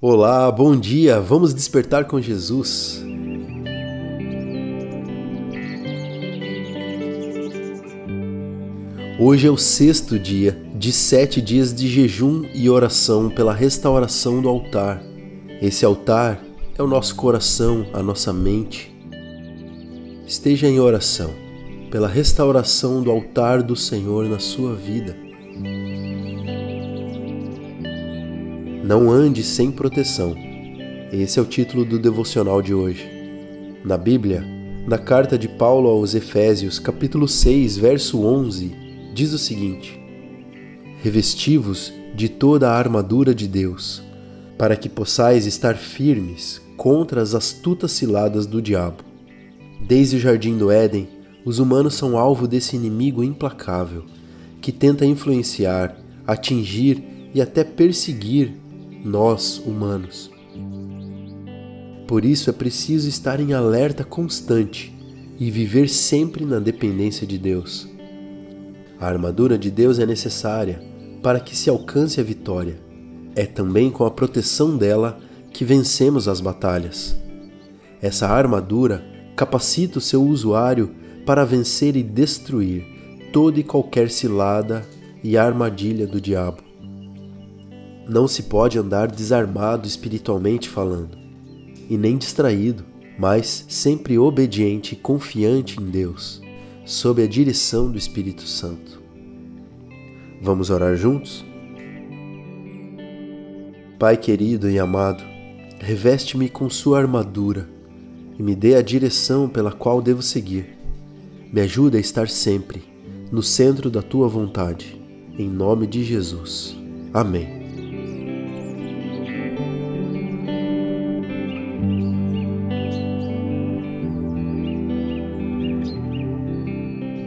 Olá, bom dia. Vamos despertar com Jesus. Hoje é o sexto dia de sete dias de jejum e oração pela restauração do altar. Esse altar é o nosso coração, a nossa mente. Esteja em oração pela restauração do altar do Senhor na sua vida. Não ande sem proteção. Esse é o título do devocional de hoje. Na Bíblia, na carta de Paulo aos Efésios, capítulo 6, verso 11, diz o seguinte: Revestivos de toda a armadura de Deus, para que possais estar firmes contra as astutas ciladas do diabo. Desde o jardim do Éden, os humanos são alvo desse inimigo implacável que tenta influenciar, atingir e até perseguir nós, humanos. Por isso é preciso estar em alerta constante e viver sempre na dependência de Deus. A armadura de Deus é necessária para que se alcance a vitória. É também com a proteção dela que vencemos as batalhas. Essa armadura capacita o seu usuário para vencer e destruir toda e qualquer cilada e armadilha do diabo. Não se pode andar desarmado espiritualmente falando, e nem distraído, mas sempre obediente e confiante em Deus, sob a direção do Espírito Santo. Vamos orar juntos? Pai querido e amado, reveste-me com Sua armadura e me dê a direção pela qual devo seguir. Me ajude a estar sempre no centro da Tua vontade. Em nome de Jesus. Amém.